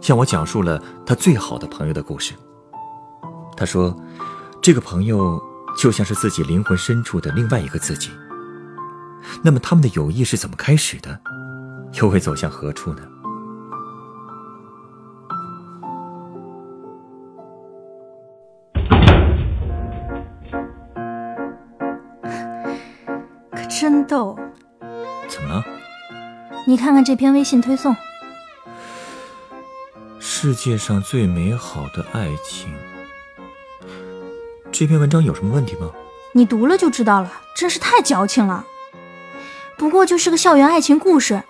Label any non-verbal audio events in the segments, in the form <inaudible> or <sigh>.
向我讲述了他最好的朋友的故事。他说，这个朋友就像是自己灵魂深处的另外一个自己。那么他们的友谊是怎么开始的，又会走向何处呢？可真逗！怎么了？你看看这篇微信推送。世界上最美好的爱情，这篇文章有什么问题吗？你读了就知道了，真是太矫情了。不过就是个校园爱情故事，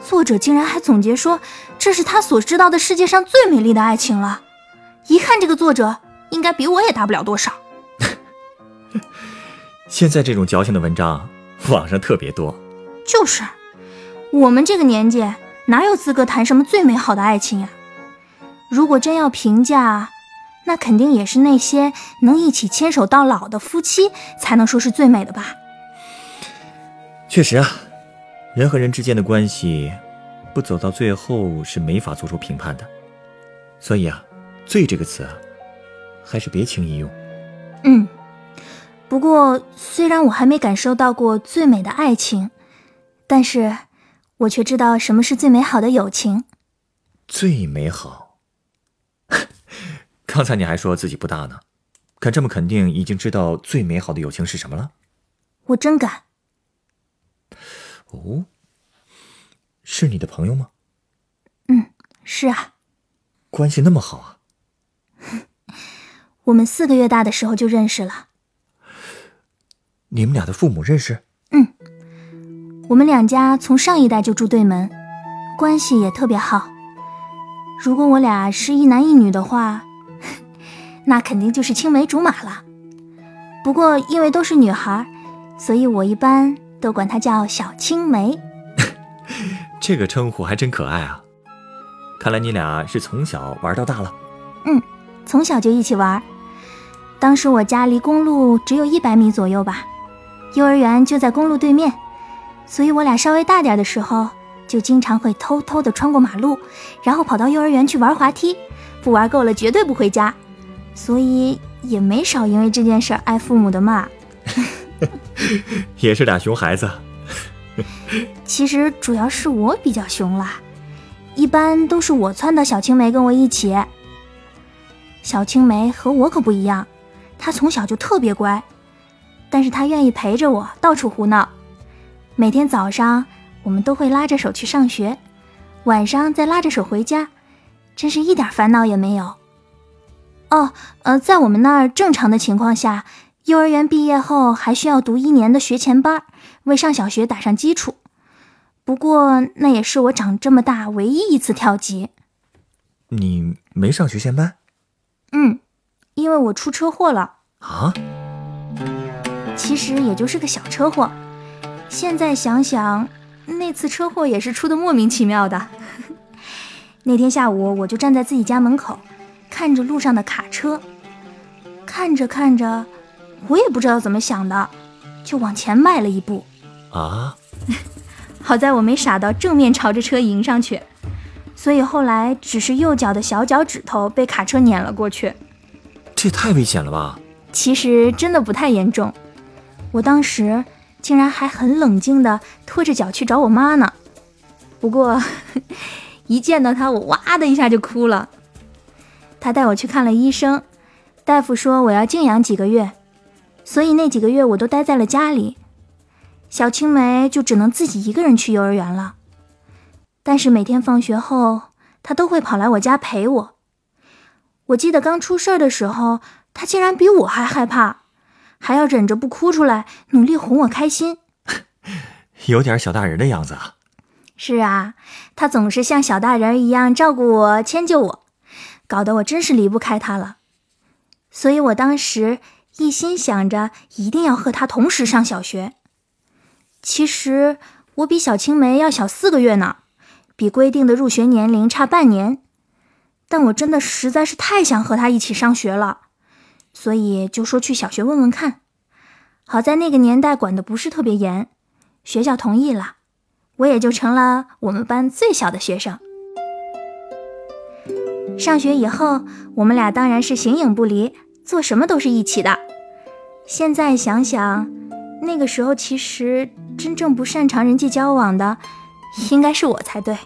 作者竟然还总结说这是他所知道的世界上最美丽的爱情了。一看这个作者，应该比我也大不了多少。<laughs> 现在这种矫情的文章，网上特别多。就是，我们这个年纪哪有资格谈什么最美好的爱情呀？如果真要评价，那肯定也是那些能一起牵手到老的夫妻才能说是最美的吧。确实啊，人和人之间的关系，不走到最后是没法做出评判的。所以啊，“最”这个词啊，还是别轻易用。嗯，不过虽然我还没感受到过最美的爱情，但是我却知道什么是最美好的友情。最美好。刚才你还说自己不大呢，敢这么肯定，已经知道最美好的友情是什么了？我真敢。哦，是你的朋友吗？嗯，是啊。关系那么好啊？<laughs> 我们四个月大的时候就认识了。你们俩的父母认识？嗯，我们两家从上一代就住对门，关系也特别好。如果我俩是一男一女的话，那肯定就是青梅竹马了。不过因为都是女孩，所以我一般都管她叫小青梅。<laughs> 这个称呼还真可爱啊！看来你俩是从小玩到大了。嗯，从小就一起玩。当时我家离公路只有一百米左右吧，幼儿园就在公路对面，所以我俩稍微大点的时候。就经常会偷偷的穿过马路，然后跑到幼儿园去玩滑梯，不玩够了绝对不回家，所以也没少因为这件事挨父母的骂。<laughs> 也是俩熊孩子。其实主要是我比较熊啦，一般都是我撺掇小青梅跟我一起。小青梅和我可不一样，她从小就特别乖，但是她愿意陪着我到处胡闹，每天早上。我们都会拉着手去上学，晚上再拉着手回家，真是一点烦恼也没有。哦，呃，在我们那儿正常的情况下，幼儿园毕业后还需要读一年的学前班，为上小学打上基础。不过那也是我长这么大唯一一次跳级。你没上学前班？嗯，因为我出车祸了。啊？其实也就是个小车祸，现在想想。那次车祸也是出的莫名其妙的。<laughs> 那天下午，我就站在自己家门口，看着路上的卡车，看着看着，我也不知道怎么想的，就往前迈了一步。啊！<laughs> 好在我没傻到正面朝着车迎上去，所以后来只是右脚的小脚趾头被卡车碾了过去。这也太危险了吧？其实真的不太严重，我当时。竟然还很冷静地拖着脚去找我妈呢，不过 <laughs> 一见到她，我哇的一下就哭了。他带我去看了医生，大夫说我要静养几个月，所以那几个月我都待在了家里。小青梅就只能自己一个人去幼儿园了，但是每天放学后，她都会跑来我家陪我。我记得刚出事儿的时候，她竟然比我还害怕。还要忍着不哭出来，努力哄我开心，<laughs> 有点小大人的样子啊。是啊，他总是像小大人一样照顾我、迁就我。搞得我真是离不开他了。所以我当时一心想着一定要和他同时上小学。其实我比小青梅要小四个月呢，比规定的入学年龄差半年。但我真的实在是太想和他一起上学了，所以就说去小学问问看。好在那个年代管的不是特别严，学校同意了，我也就成了我们班最小的学生。上学以后，我们俩当然是形影不离，做什么都是一起的。现在想想，那个时候其实真正不擅长人际交往的，应该是我才对。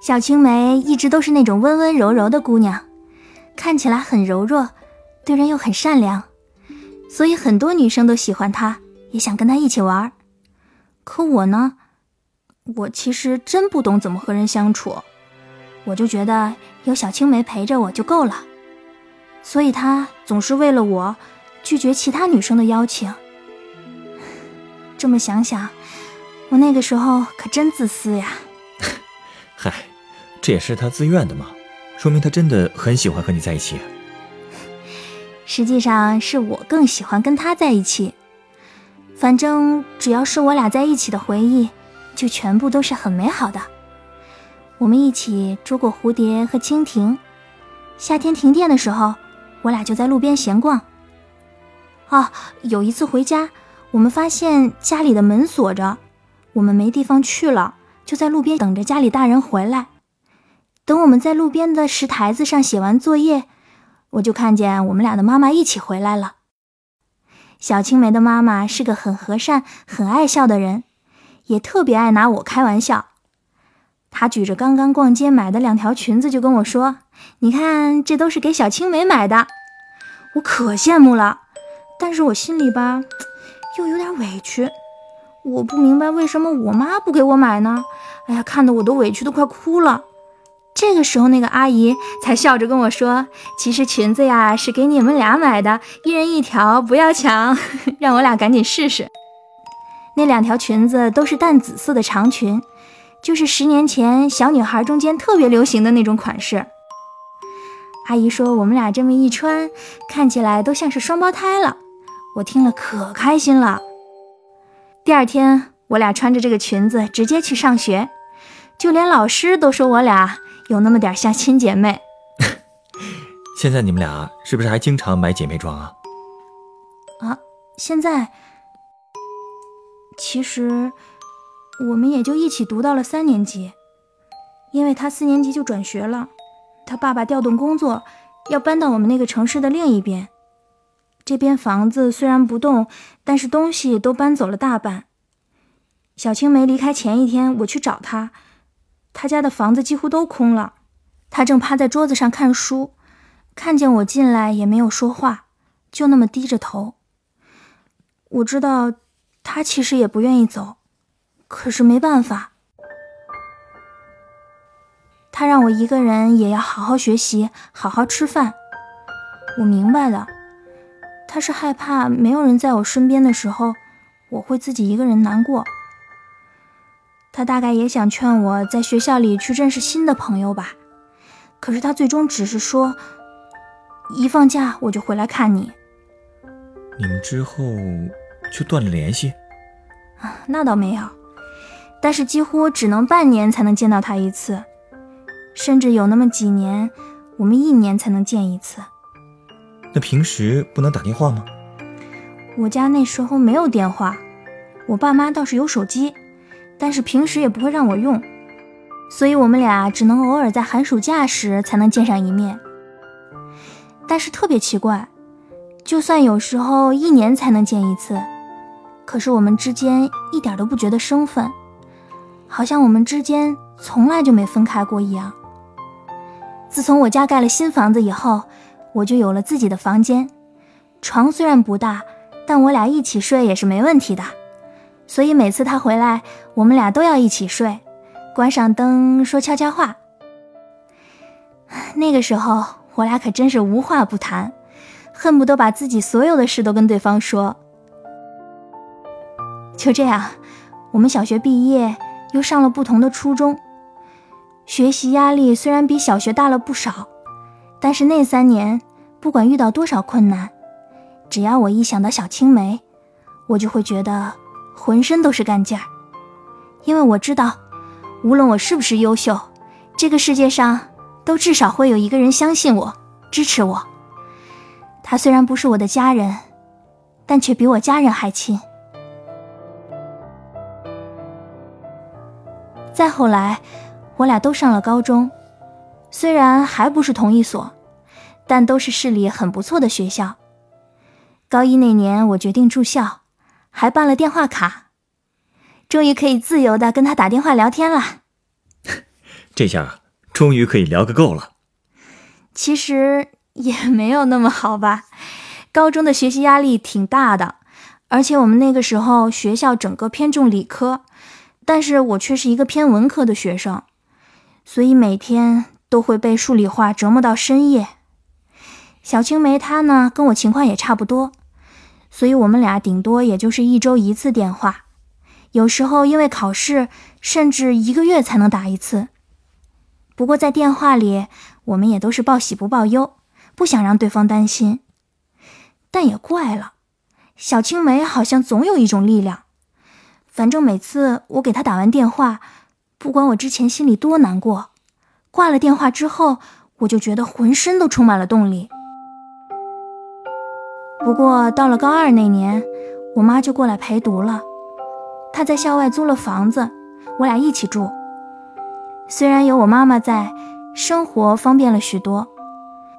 小青梅一直都是那种温温柔柔的姑娘，看起来很柔弱，对人又很善良，所以很多女生都喜欢她，也想跟她一起玩。可我呢，我其实真不懂怎么和人相处，我就觉得有小青梅陪着我就够了，所以她总是为了我拒绝其他女生的邀请。这么想想，我那个时候可真自私呀。<laughs> 嗨。这也是他自愿的嘛，说明他真的很喜欢和你在一起。实际上是我更喜欢跟他在一起。反正只要是我俩在一起的回忆，就全部都是很美好的。我们一起捉过蝴蝶和蜻蜓，夏天停电的时候，我俩就在路边闲逛。啊，有一次回家，我们发现家里的门锁着，我们没地方去了，就在路边等着家里大人回来。等我们在路边的石台子上写完作业，我就看见我们俩的妈妈一起回来了。小青梅的妈妈是个很和善、很爱笑的人，也特别爱拿我开玩笑。她举着刚刚逛街买的两条裙子就跟我说：“你看，这都是给小青梅买的。”我可羡慕了，但是我心里吧，又有点委屈。我不明白为什么我妈不给我买呢？哎呀，看得我都委屈的快哭了。这个时候，那个阿姨才笑着跟我说：“其实裙子呀是给你们俩买的，一人一条，不要抢，<laughs> 让我俩赶紧试试。”那两条裙子都是淡紫色的长裙，就是十年前小女孩中间特别流行的那种款式。阿姨说我们俩这么一穿，看起来都像是双胞胎了。我听了可开心了。第二天，我俩穿着这个裙子直接去上学，就连老师都说我俩。有那么点像亲姐妹。<laughs> 现在你们俩是不是还经常买姐妹装啊？啊，现在其实我们也就一起读到了三年级，因为他四年级就转学了，他爸爸调动工作，要搬到我们那个城市的另一边。这边房子虽然不动，但是东西都搬走了大半。小青梅离开前一天，我去找她。他家的房子几乎都空了，他正趴在桌子上看书，看见我进来也没有说话，就那么低着头。我知道他其实也不愿意走，可是没办法。他让我一个人也要好好学习，好好吃饭。我明白的，他是害怕没有人在我身边的时候，我会自己一个人难过。他大概也想劝我在学校里去认识新的朋友吧，可是他最终只是说：“一放假我就回来看你。”你们之后就断了联系？啊，那倒没有，但是几乎只能半年才能见到他一次，甚至有那么几年，我们一年才能见一次。那平时不能打电话吗？我家那时候没有电话，我爸妈倒是有手机。但是平时也不会让我用，所以我们俩只能偶尔在寒暑假时才能见上一面。但是特别奇怪，就算有时候一年才能见一次，可是我们之间一点都不觉得生分，好像我们之间从来就没分开过一样。自从我家盖了新房子以后，我就有了自己的房间，床虽然不大，但我俩一起睡也是没问题的。所以每次他回来，我们俩都要一起睡，关上灯说悄悄话。<sighs> 那个时候，我俩可真是无话不谈，恨不得把自己所有的事都跟对方说。就这样，我们小学毕业，又上了不同的初中。学习压力虽然比小学大了不少，但是那三年，不管遇到多少困难，只要我一想到小青梅，我就会觉得浑身都是干劲儿。因为我知道，无论我是不是优秀，这个世界上都至少会有一个人相信我、支持我。他虽然不是我的家人，但却比我家人还亲。再后来。我俩都上了高中，虽然还不是同一所，但都是市里很不错的学校。高一那年，我决定住校，还办了电话卡，终于可以自由的跟他打电话聊天了。<laughs> 这下终于可以聊个够了。其实也没有那么好吧，高中的学习压力挺大的，而且我们那个时候学校整个偏重理科，但是我却是一个偏文科的学生。所以每天都会被数理化折磨到深夜。小青梅她呢，跟我情况也差不多，所以我们俩顶多也就是一周一次电话，有时候因为考试，甚至一个月才能打一次。不过在电话里，我们也都是报喜不报忧，不想让对方担心。但也怪了，小青梅好像总有一种力量，反正每次我给他打完电话。不管我之前心里多难过，挂了电话之后，我就觉得浑身都充满了动力。不过到了高二那年，我妈就过来陪读了。她在校外租了房子，我俩一起住。虽然有我妈妈在，生活方便了许多，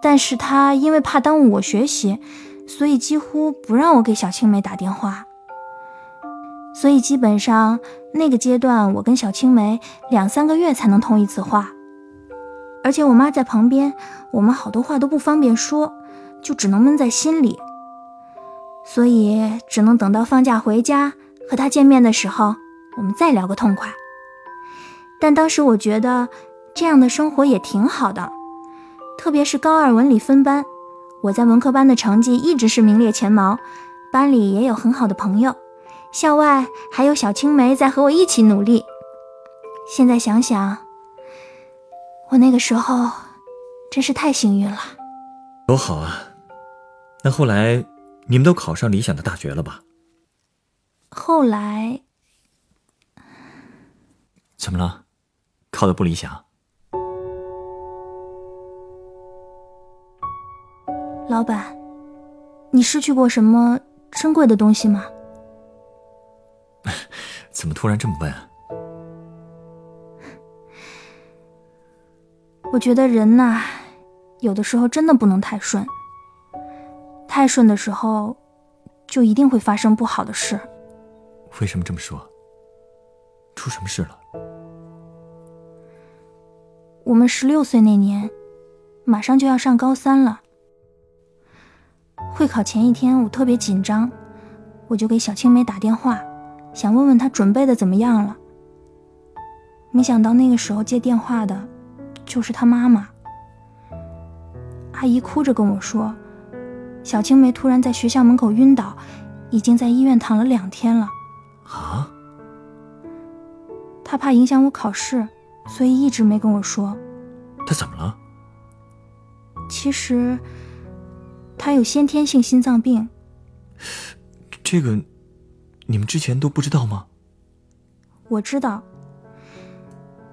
但是她因为怕耽误我学习，所以几乎不让我给小青梅打电话。所以基本上那个阶段，我跟小青梅两三个月才能通一次话，而且我妈在旁边，我们好多话都不方便说，就只能闷在心里。所以只能等到放假回家和她见面的时候，我们再聊个痛快。但当时我觉得这样的生活也挺好的，特别是高二文理分班，我在文科班的成绩一直是名列前茅，班里也有很好的朋友。校外还有小青梅在和我一起努力。现在想想，我那个时候真是太幸运了。多好啊！那后来你们都考上理想的大学了吧？后来怎么了？考的不理想？老板，你失去过什么珍贵的东西吗？<laughs> 怎么突然这么问啊？<laughs> 我觉得人呐，有的时候真的不能太顺。太顺的时候，就一定会发生不好的事。为什么这么说？出什么事了？我们十六岁那年，马上就要上高三了。会考前一天，我特别紧张，我就给小青梅打电话。想问问他准备的怎么样了，没想到那个时候接电话的，就是他妈妈。阿姨哭着跟我说，小青梅突然在学校门口晕倒，已经在医院躺了两天了。啊？她怕影响我考试，所以一直没跟我说。她怎么了？其实，她有先天性心脏病。这个。你们之前都不知道吗？我知道，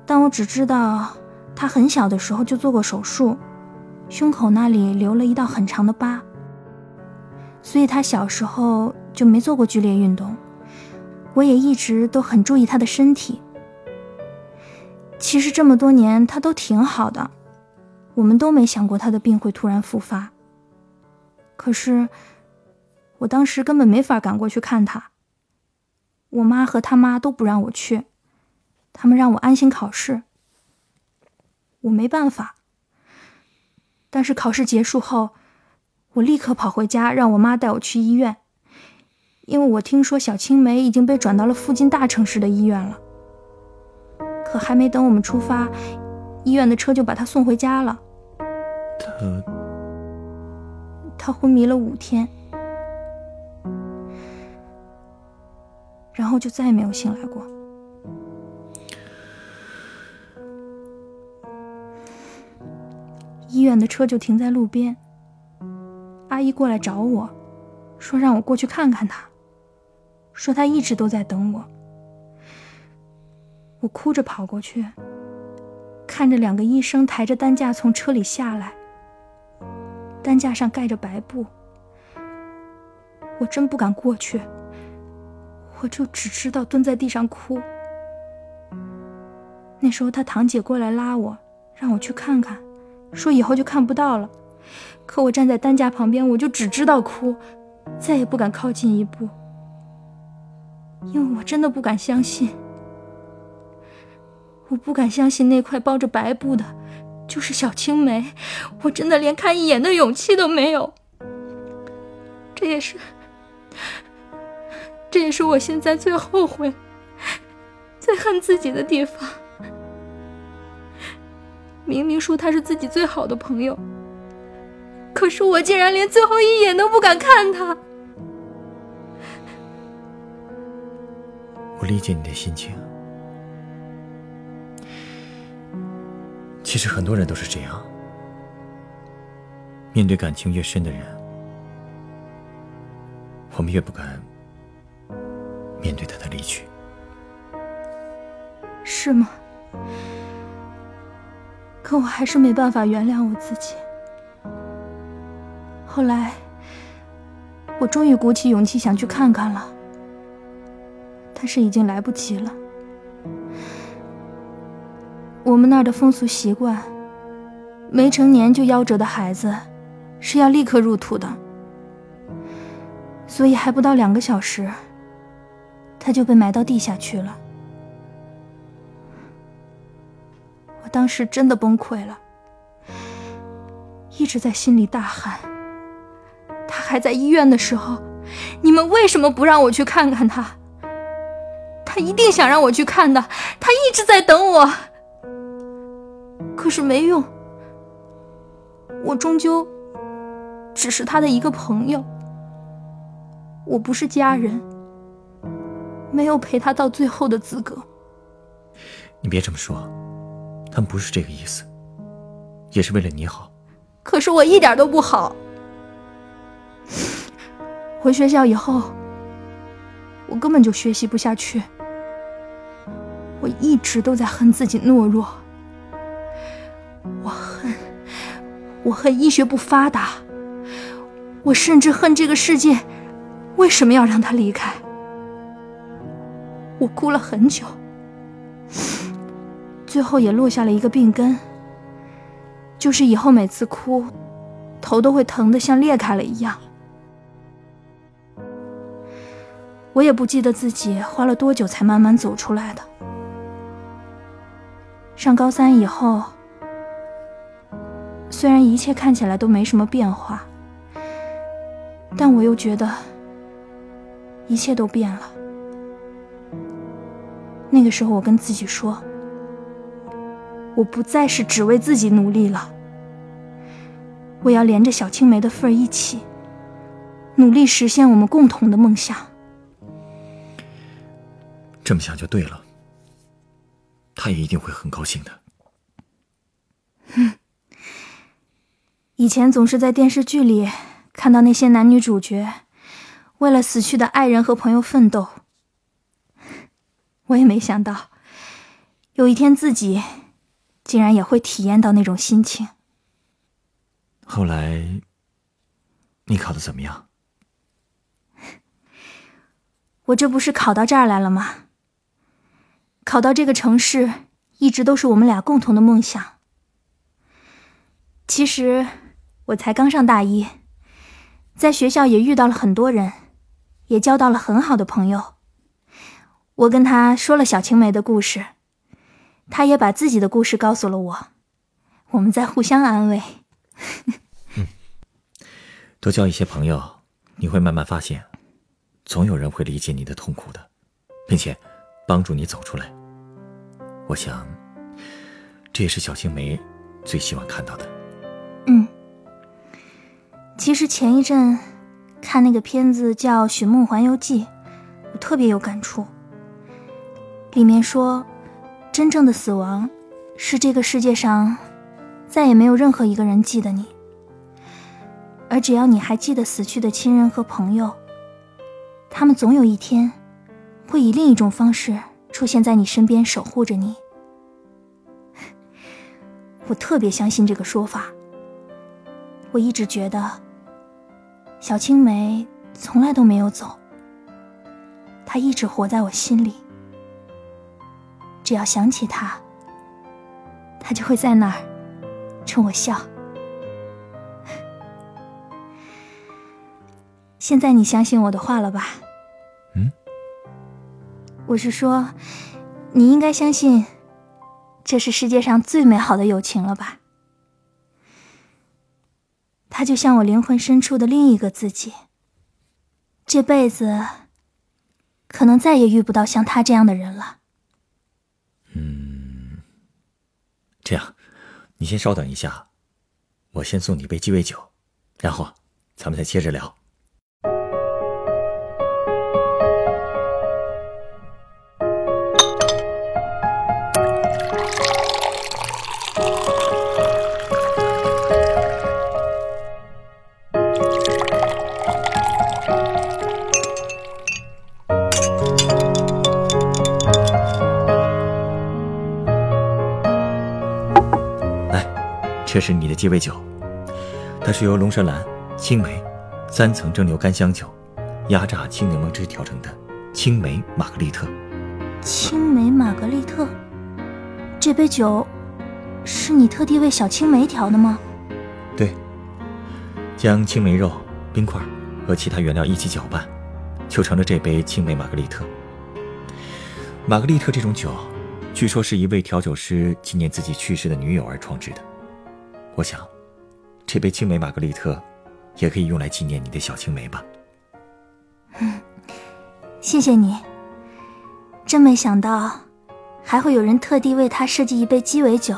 但我只知道他很小的时候就做过手术，胸口那里留了一道很长的疤，所以他小时候就没做过剧烈运动。我也一直都很注意他的身体。其实这么多年他都挺好的，我们都没想过他的病会突然复发。可是我当时根本没法赶过去看他。我妈和他妈都不让我去，他们让我安心考试。我没办法。但是考试结束后，我立刻跑回家，让我妈带我去医院，因为我听说小青梅已经被转到了附近大城市的医院了。可还没等我们出发，医院的车就把她送回家了。她，她昏迷了五天。然后就再也没有醒来过。医院的车就停在路边。阿姨过来找我，说让我过去看看她，说她一直都在等我。我哭着跑过去，看着两个医生抬着担架从车里下来，担架上盖着白布。我真不敢过去，我就只知道蹲在地上哭。那时候他堂姐过来拉我，让我去看看，说以后就看不到了。可我站在担架旁边，我就只知道哭，再也不敢靠近一步，因为我真的不敢相信。我不敢相信那块包着白布的，就是小青梅。我真的连看一眼的勇气都没有。这也是，这也是我现在最后悔、最恨自己的地方。明明说他是自己最好的朋友，可是我竟然连最后一眼都不敢看他。我理解你的心情。其实很多人都是这样，面对感情越深的人，我们越不敢面对他的离去。是吗？可我还是没办法原谅我自己。后来，我终于鼓起勇气想去看看了，但是已经来不及了。我们那儿的风俗习惯，没成年就夭折的孩子是要立刻入土的，所以还不到两个小时，他就被埋到地下去了。我当时真的崩溃了，一直在心里大喊：“他还在医院的时候，你们为什么不让我去看看他？他一定想让我去看的，他一直在等我。”可是没用，我终究只是他的一个朋友，我不是家人，没有陪他到最后的资格。你别这么说，他们不是这个意思，也是为了你好。可是我一点都不好。回学校以后，我根本就学习不下去，我一直都在恨自己懦弱。我恨，我恨医学不发达，我甚至恨这个世界为什么要让他离开。我哭了很久，最后也落下了一个病根，就是以后每次哭，头都会疼得像裂开了一样。我也不记得自己花了多久才慢慢走出来的。上高三以后。虽然一切看起来都没什么变化，但我又觉得一切都变了。那个时候，我跟自己说：“我不再是只为自己努力了，我要连着小青梅的份儿一起努力实现我们共同的梦想。”这么想就对了，他也一定会很高兴的。嗯。<laughs> 以前总是在电视剧里看到那些男女主角为了死去的爱人和朋友奋斗，我也没想到有一天自己竟然也会体验到那种心情。后来你考的怎么样？<laughs> 我这不是考到这儿来了吗？考到这个城市一直都是我们俩共同的梦想。其实。我才刚上大一，在学校也遇到了很多人，也交到了很好的朋友。我跟他说了小青梅的故事，他也把自己的故事告诉了我，我们在互相安慰。嗯，多交一些朋友，你会慢慢发现，总有人会理解你的痛苦的，并且帮助你走出来。我想，这也是小青梅最希望看到的。嗯。其实前一阵看那个片子叫《寻梦环游记》，我特别有感触。里面说，真正的死亡是这个世界上再也没有任何一个人记得你。而只要你还记得死去的亲人和朋友，他们总有一天会以另一种方式出现在你身边，守护着你。<laughs> 我特别相信这个说法。我一直觉得，小青梅从来都没有走，她一直活在我心里。只要想起他，他就会在那儿冲我笑。现在你相信我的话了吧？嗯，我是说，你应该相信，这是世界上最美好的友情了吧？他就像我灵魂深处的另一个自己。这辈子，可能再也遇不到像他这样的人了。嗯，这样，你先稍等一下，我先送你一杯鸡尾酒，然后咱们再接着聊。是你的鸡尾酒，它是由龙舌兰、青梅、三层蒸馏干香酒、压榨青柠檬汁调成的青梅玛格丽特。青梅玛格丽特，这杯酒是你特地为小青梅调的吗？对，将青梅肉、冰块和其他原料一起搅拌，就成了这杯青梅玛格丽特。玛格丽特这种酒，据说是一位调酒师纪念自己去世的女友而创制的。我想，这杯青梅玛格丽特，也可以用来纪念你的小青梅吧。嗯，谢谢你。真没想到，还会有人特地为他设计一杯鸡尾酒。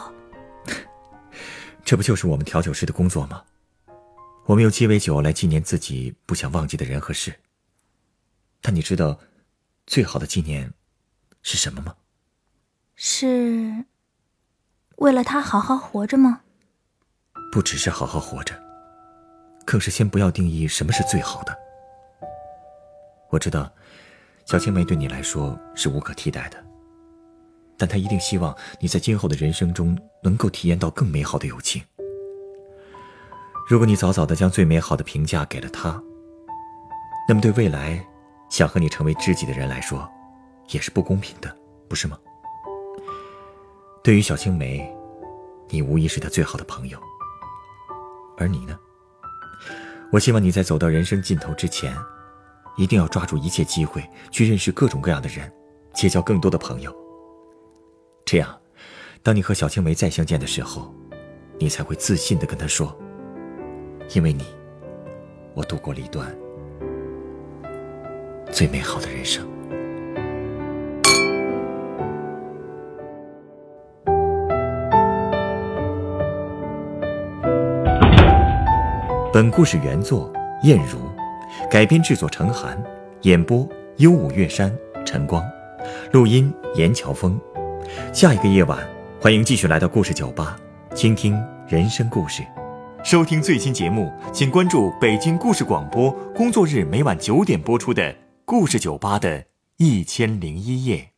<laughs> 这不就是我们调酒师的工作吗？我们用鸡尾酒来纪念自己不想忘记的人和事。但你知道，最好的纪念是什么吗？是为了他好好活着吗？不只是好好活着，更是先不要定义什么是最好的。我知道，小青梅对你来说是无可替代的，但她一定希望你在今后的人生中能够体验到更美好的友情。如果你早早的将最美好的评价给了她，那么对未来想和你成为知己的人来说，也是不公平的，不是吗？对于小青梅，你无疑是她最好的朋友。而你呢？我希望你在走到人生尽头之前，一定要抓住一切机会去认识各种各样的人，结交更多的朋友。这样，当你和小青梅再相见的时候，你才会自信的跟她说：“因为你，我度过了一段最美好的人生。”本故事原作燕如，改编制作陈寒，演播幽舞月山晨光，录音严乔峰。下一个夜晚，欢迎继续来到故事酒吧，倾听人生故事。收听最新节目，请关注北京故事广播，工作日每晚九点播出的故事酒吧的一千零一夜。